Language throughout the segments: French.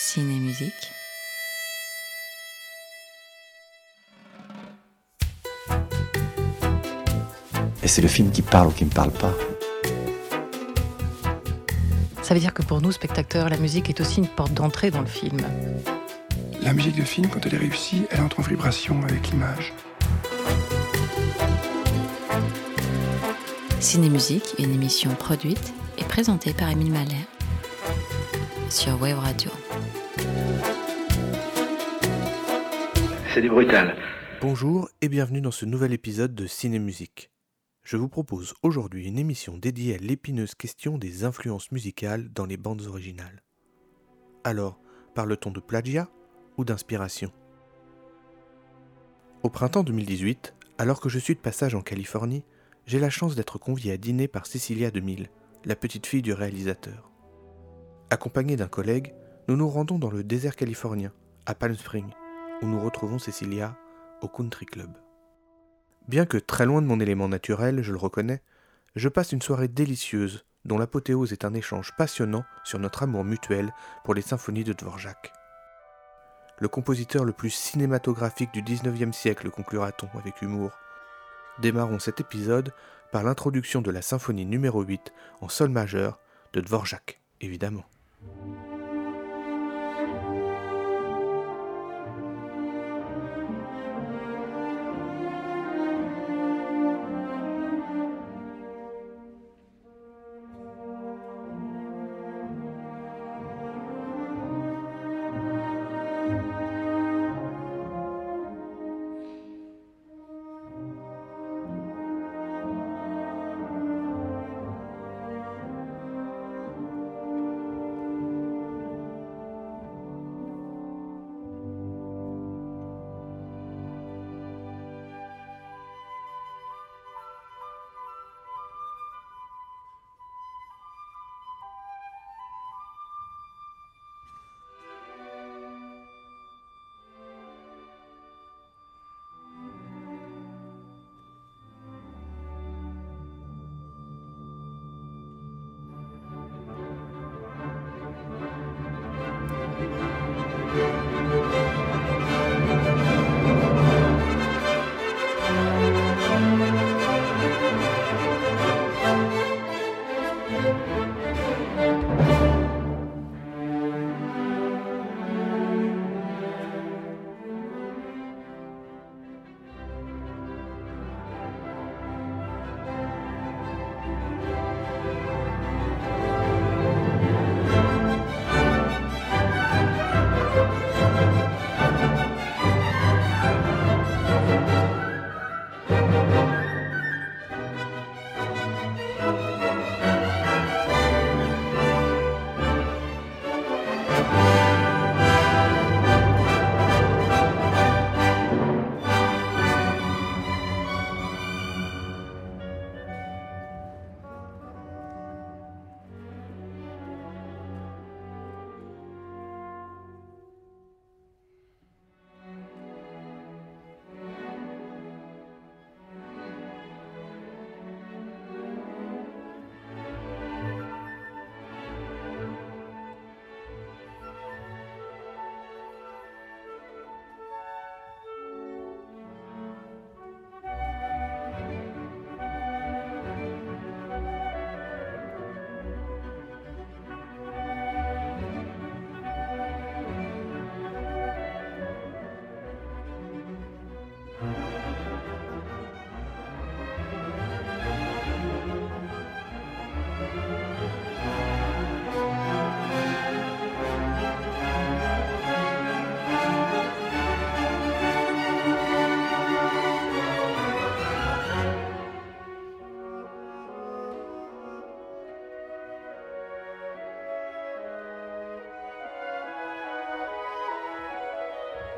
Ciné-musique. Et c'est le film qui parle ou qui ne parle pas. Ça veut dire que pour nous, spectateurs, la musique est aussi une porte d'entrée dans le film. La musique de film, quand elle est réussie, elle entre en vibration avec l'image. Ciné-musique, une émission produite et présentée par Émile Malher sur Wave Radio. C'est du brutal. Bonjour et bienvenue dans ce nouvel épisode de Ciné Musique. Je vous propose aujourd'hui une émission dédiée à l'épineuse question des influences musicales dans les bandes originales. Alors, parle-t-on de plagiat ou d'inspiration? Au printemps 2018, alors que je suis de passage en Californie, j'ai la chance d'être convié à dîner par Cecilia DeMille, la petite fille du réalisateur. Accompagné d'un collègue, nous nous rendons dans le désert californien, à Palm Springs, où nous retrouvons Cecilia au Country Club. Bien que très loin de mon élément naturel, je le reconnais, je passe une soirée délicieuse dont l'apothéose est un échange passionnant sur notre amour mutuel pour les symphonies de Dvorak. Le compositeur le plus cinématographique du XIXe siècle, conclura-t-on avec humour. Démarrons cet épisode par l'introduction de la symphonie numéro 8 en sol majeur de Dvorak, évidemment.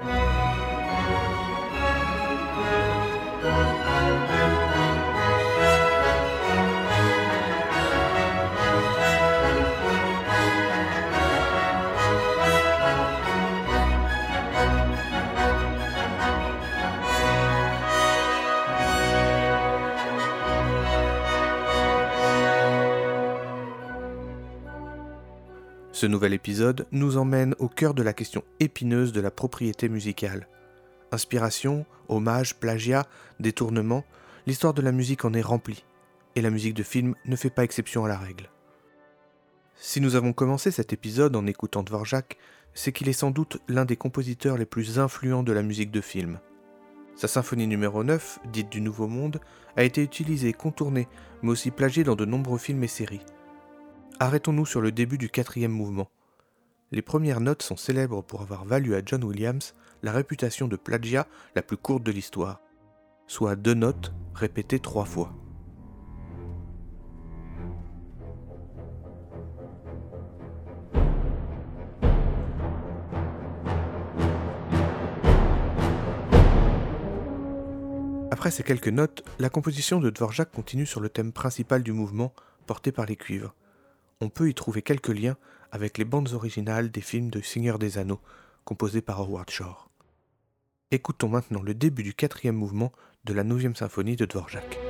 Bye. Ce nouvel épisode nous emmène au cœur de la question épineuse de la propriété musicale. Inspiration, hommage, plagiat, détournement, l'histoire de la musique en est remplie, et la musique de film ne fait pas exception à la règle. Si nous avons commencé cet épisode en écoutant Dvorak, c'est qu'il est sans doute l'un des compositeurs les plus influents de la musique de film. Sa symphonie numéro 9, dite du Nouveau Monde, a été utilisée, contournée, mais aussi plagiée dans de nombreux films et séries. Arrêtons-nous sur le début du quatrième mouvement. Les premières notes sont célèbres pour avoir valu à John Williams la réputation de plagiat la plus courte de l'histoire, soit deux notes répétées trois fois. Après ces quelques notes, la composition de Dvorak continue sur le thème principal du mouvement, porté par les cuivres. On peut y trouver quelques liens avec les bandes originales des films de Seigneur des Anneaux, composés par Howard Shore. Écoutons maintenant le début du quatrième mouvement de la 9 symphonie de Dvorak.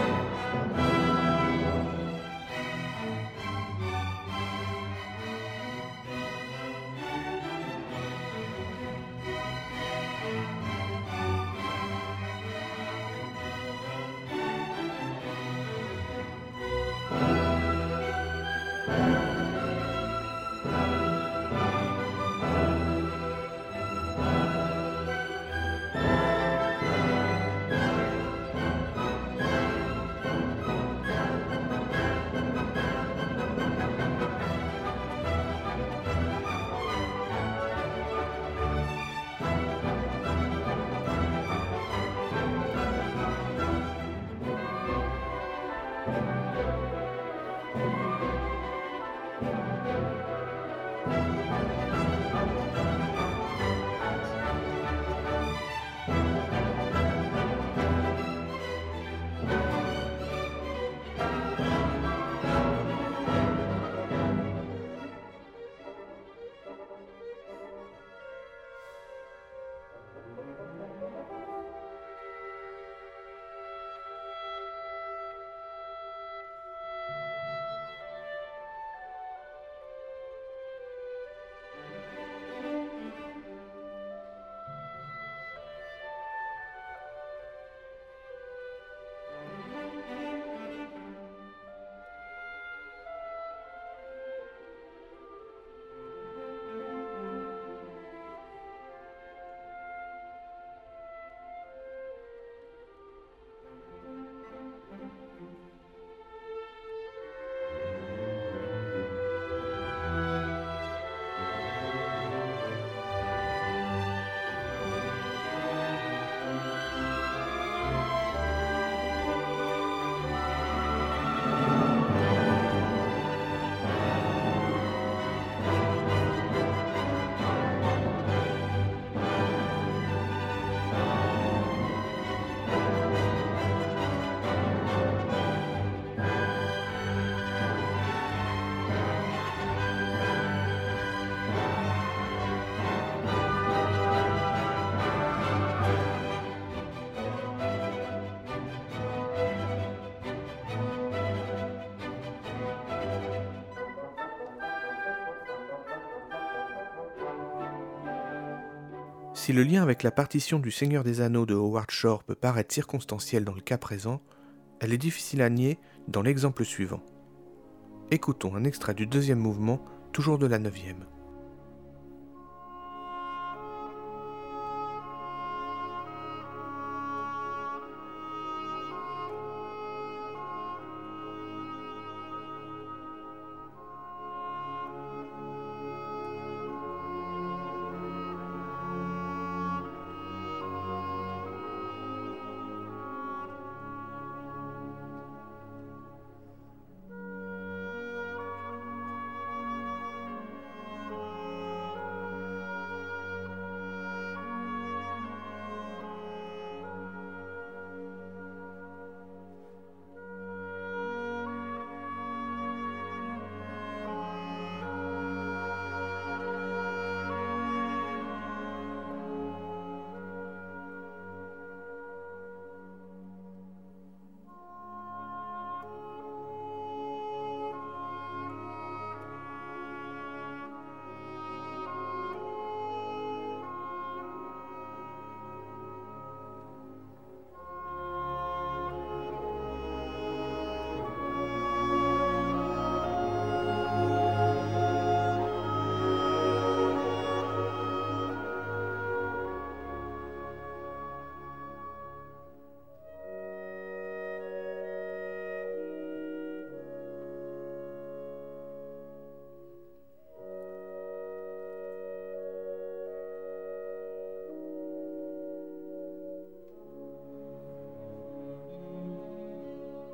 Si le lien avec la partition du Seigneur des Anneaux de Howard Shore peut paraître circonstanciel dans le cas présent, elle est difficile à nier dans l'exemple suivant. Écoutons un extrait du deuxième mouvement, toujours de la neuvième.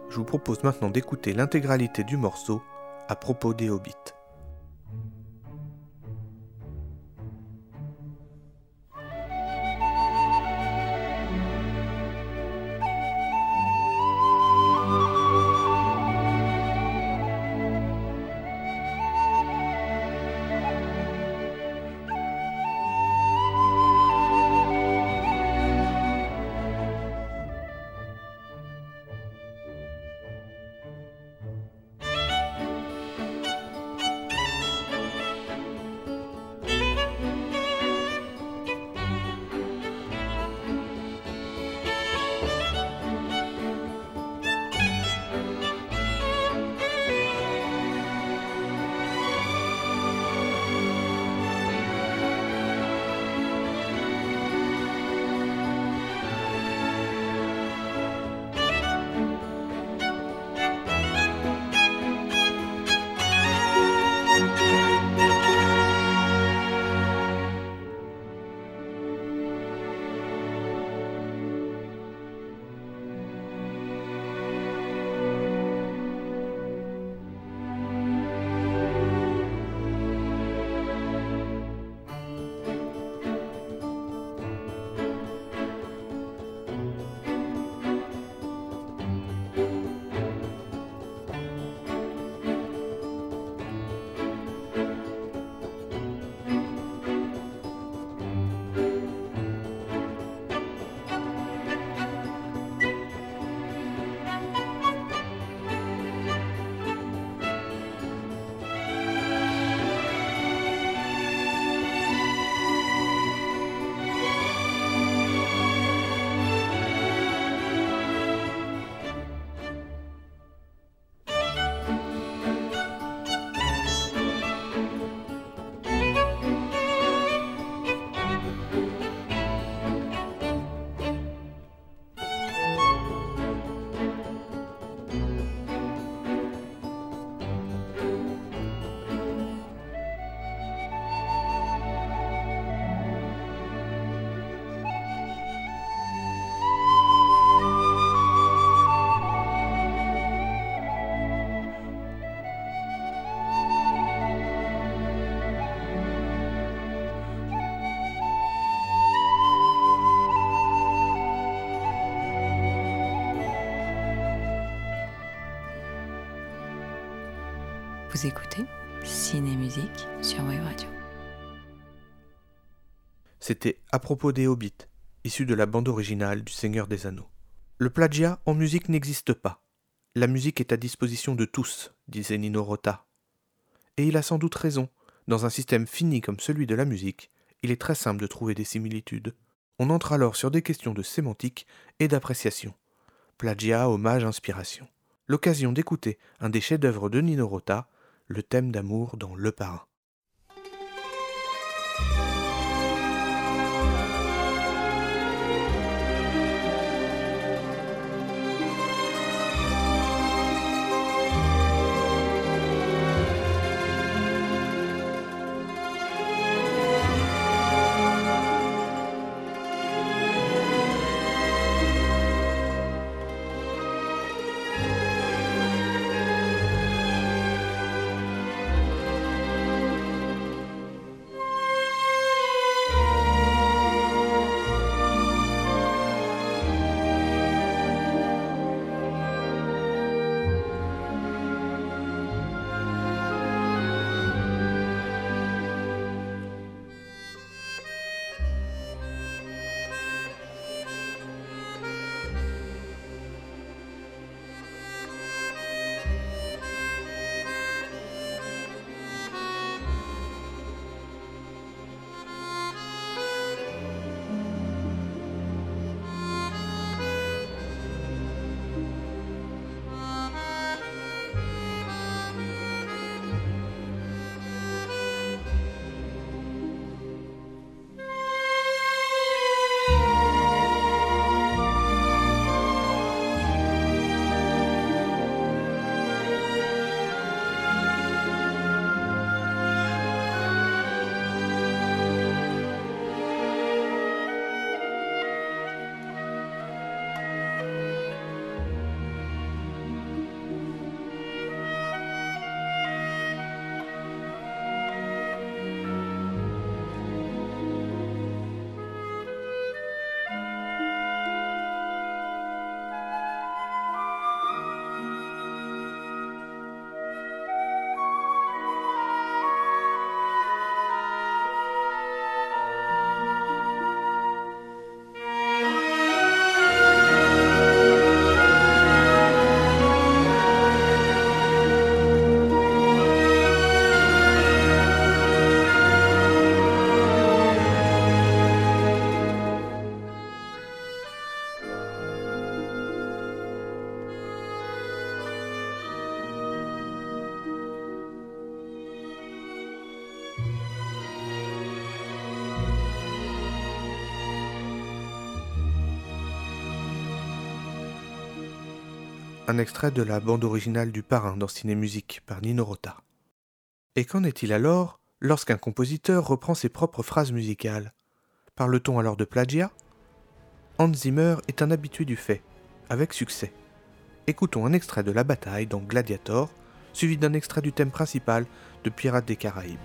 Je vous propose maintenant d'écouter l'intégralité du morceau à propos des hobbits. Vous écoutez Ciné Musique sur Wave Radio. C'était à propos des hobbits, issus de la bande originale du Seigneur des Anneaux. Le plagiat en musique n'existe pas. La musique est à disposition de tous, disait Nino Rota. Et il a sans doute raison. Dans un système fini comme celui de la musique, il est très simple de trouver des similitudes. On entre alors sur des questions de sémantique et d'appréciation. Plagiat, hommage, inspiration. L'occasion d'écouter un des chefs-d'œuvre de Nino Rota, le thème d'amour dans Le Parrain. Un extrait de la bande originale du Parrain dans Ciné Musique par Nino Rota. Et qu'en est-il alors lorsqu'un compositeur reprend ses propres phrases musicales? Parle-t-on alors de plagiat Hans Zimmer est un habitué du fait, avec succès. Écoutons un extrait de la bataille dans Gladiator, suivi d'un extrait du thème principal de Pirates des Caraïbes.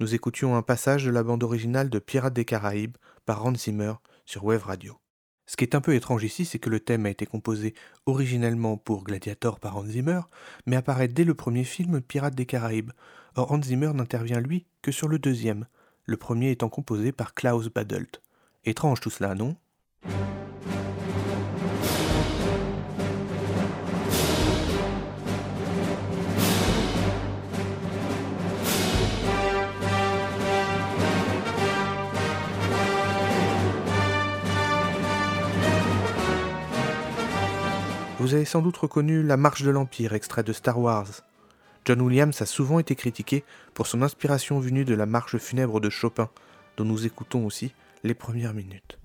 Nous écoutions un passage de la bande originale de Pirates des Caraïbes par Hans Zimmer sur Wave Radio. Ce qui est un peu étrange ici, c'est que le thème a été composé originellement pour Gladiator par Hans Zimmer, mais apparaît dès le premier film Pirates des Caraïbes. Or Hans Zimmer n'intervient lui que sur le deuxième, le premier étant composé par Klaus Badelt. Étrange tout cela, non? Vous avez sans doute reconnu La Marche de l'Empire, extrait de Star Wars. John Williams a souvent été critiqué pour son inspiration venue de la marche funèbre de Chopin, dont nous écoutons aussi les premières minutes.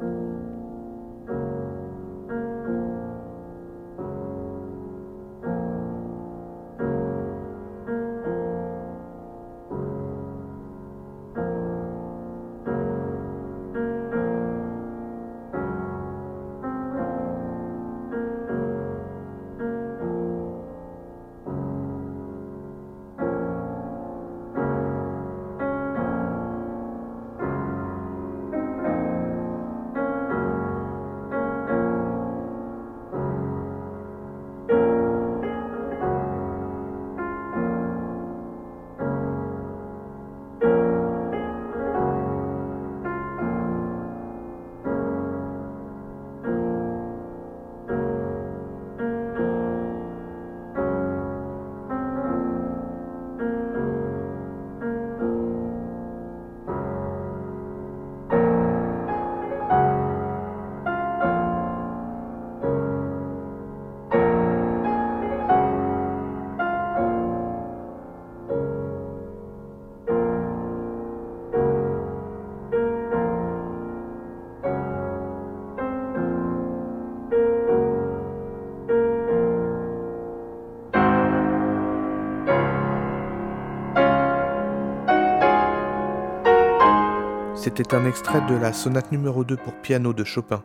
C'était un extrait de la sonate numéro 2 pour piano de Chopin,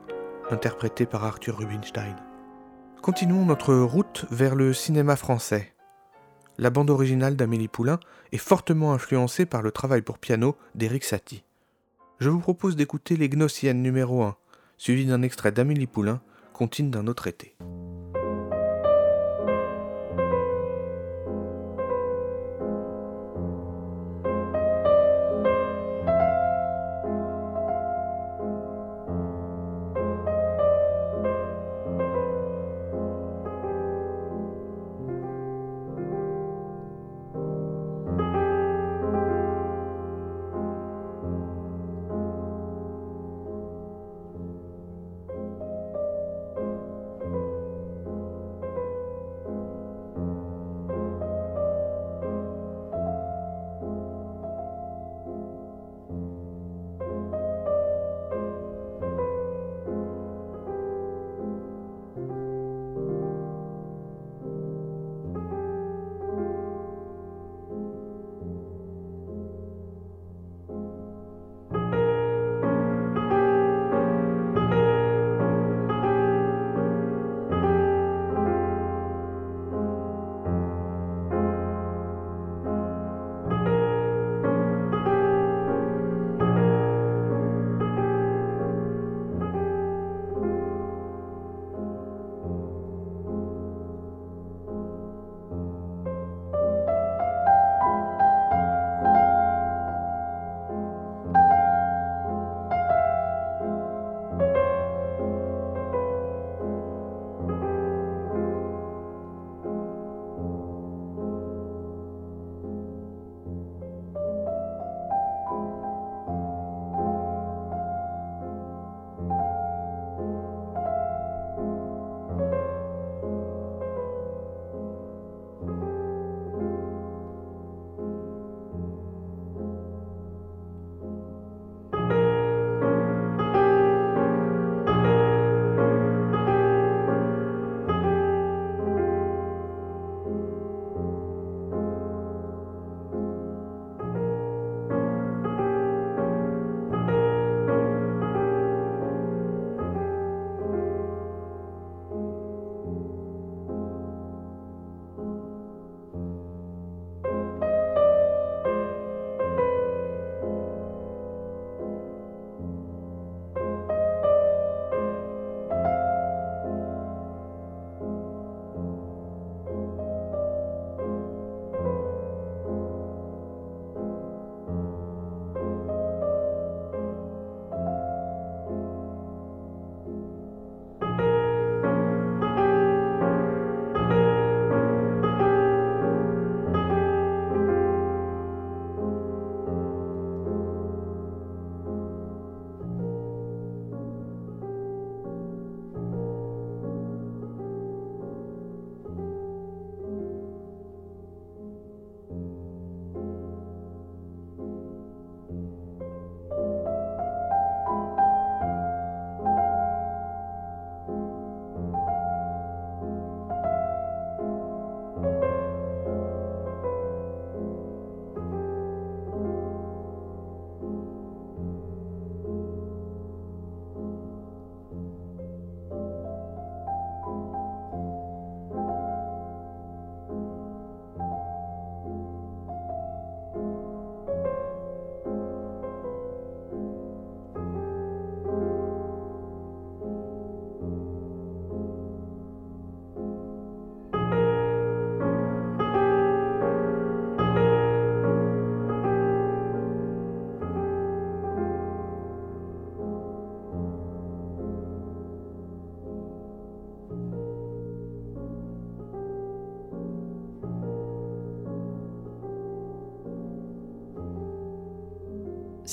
interprétée par Arthur Rubinstein. Continuons notre route vers le cinéma français. La bande originale d'Amélie Poulain est fortement influencée par le travail pour piano d'Éric Satie. Je vous propose d'écouter Les numéro 1, suivi d'un extrait d'Amélie Poulain, contine d'un autre été.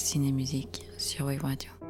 Ciné-musique sur Wave Radio.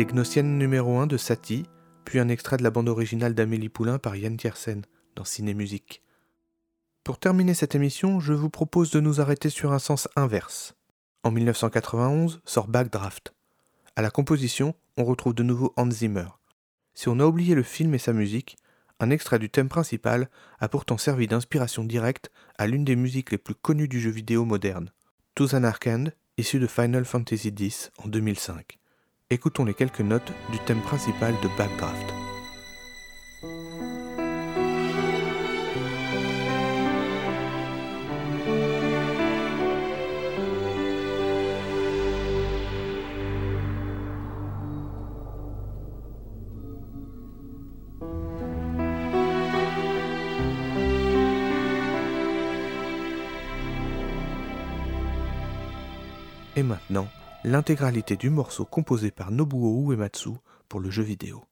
Les Gnossiennes numéro 1 de Satie, puis un extrait de la bande originale d'Amélie Poulain par Yann Tiersen dans Ciné Musique. Pour terminer cette émission, je vous propose de nous arrêter sur un sens inverse. En 1991 sort Backdraft. À la composition, on retrouve de nouveau Hans Zimmer. Si on a oublié le film et sa musique, un extrait du thème principal a pourtant servi d'inspiration directe à l'une des musiques les plus connues du jeu vidéo moderne, To an Arkand, issu de Final Fantasy X en 2005 écoutons les quelques notes du thème principal de Backdraft. Et maintenant, l'intégralité du morceau composé par Nobuo Uematsu pour le jeu vidéo.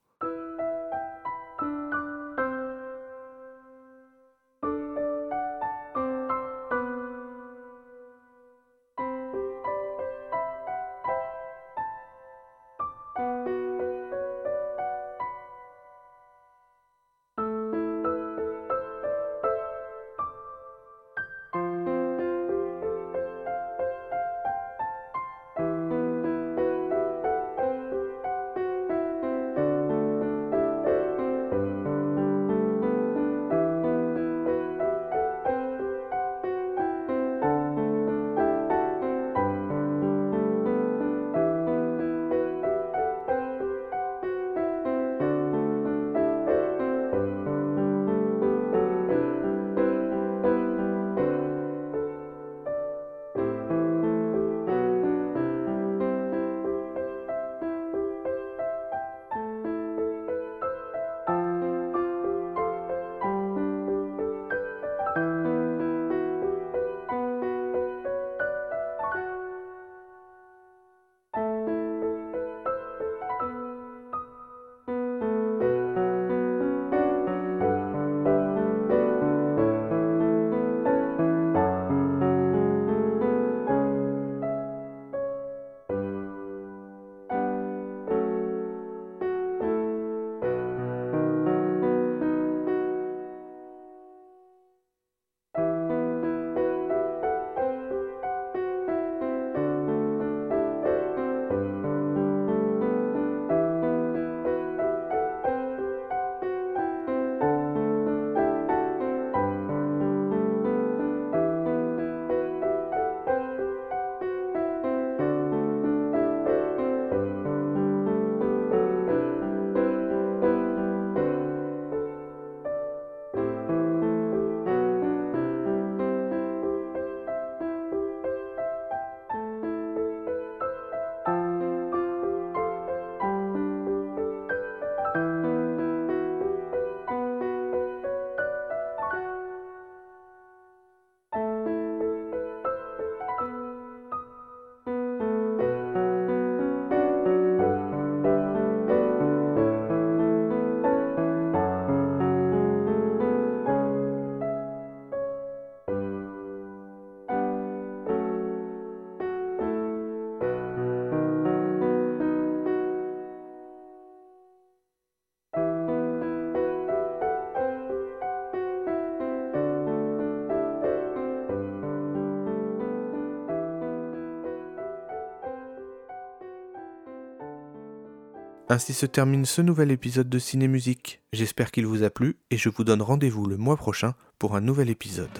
Ainsi se termine ce nouvel épisode de Ciné Musique. J'espère qu'il vous a plu et je vous donne rendez-vous le mois prochain pour un nouvel épisode.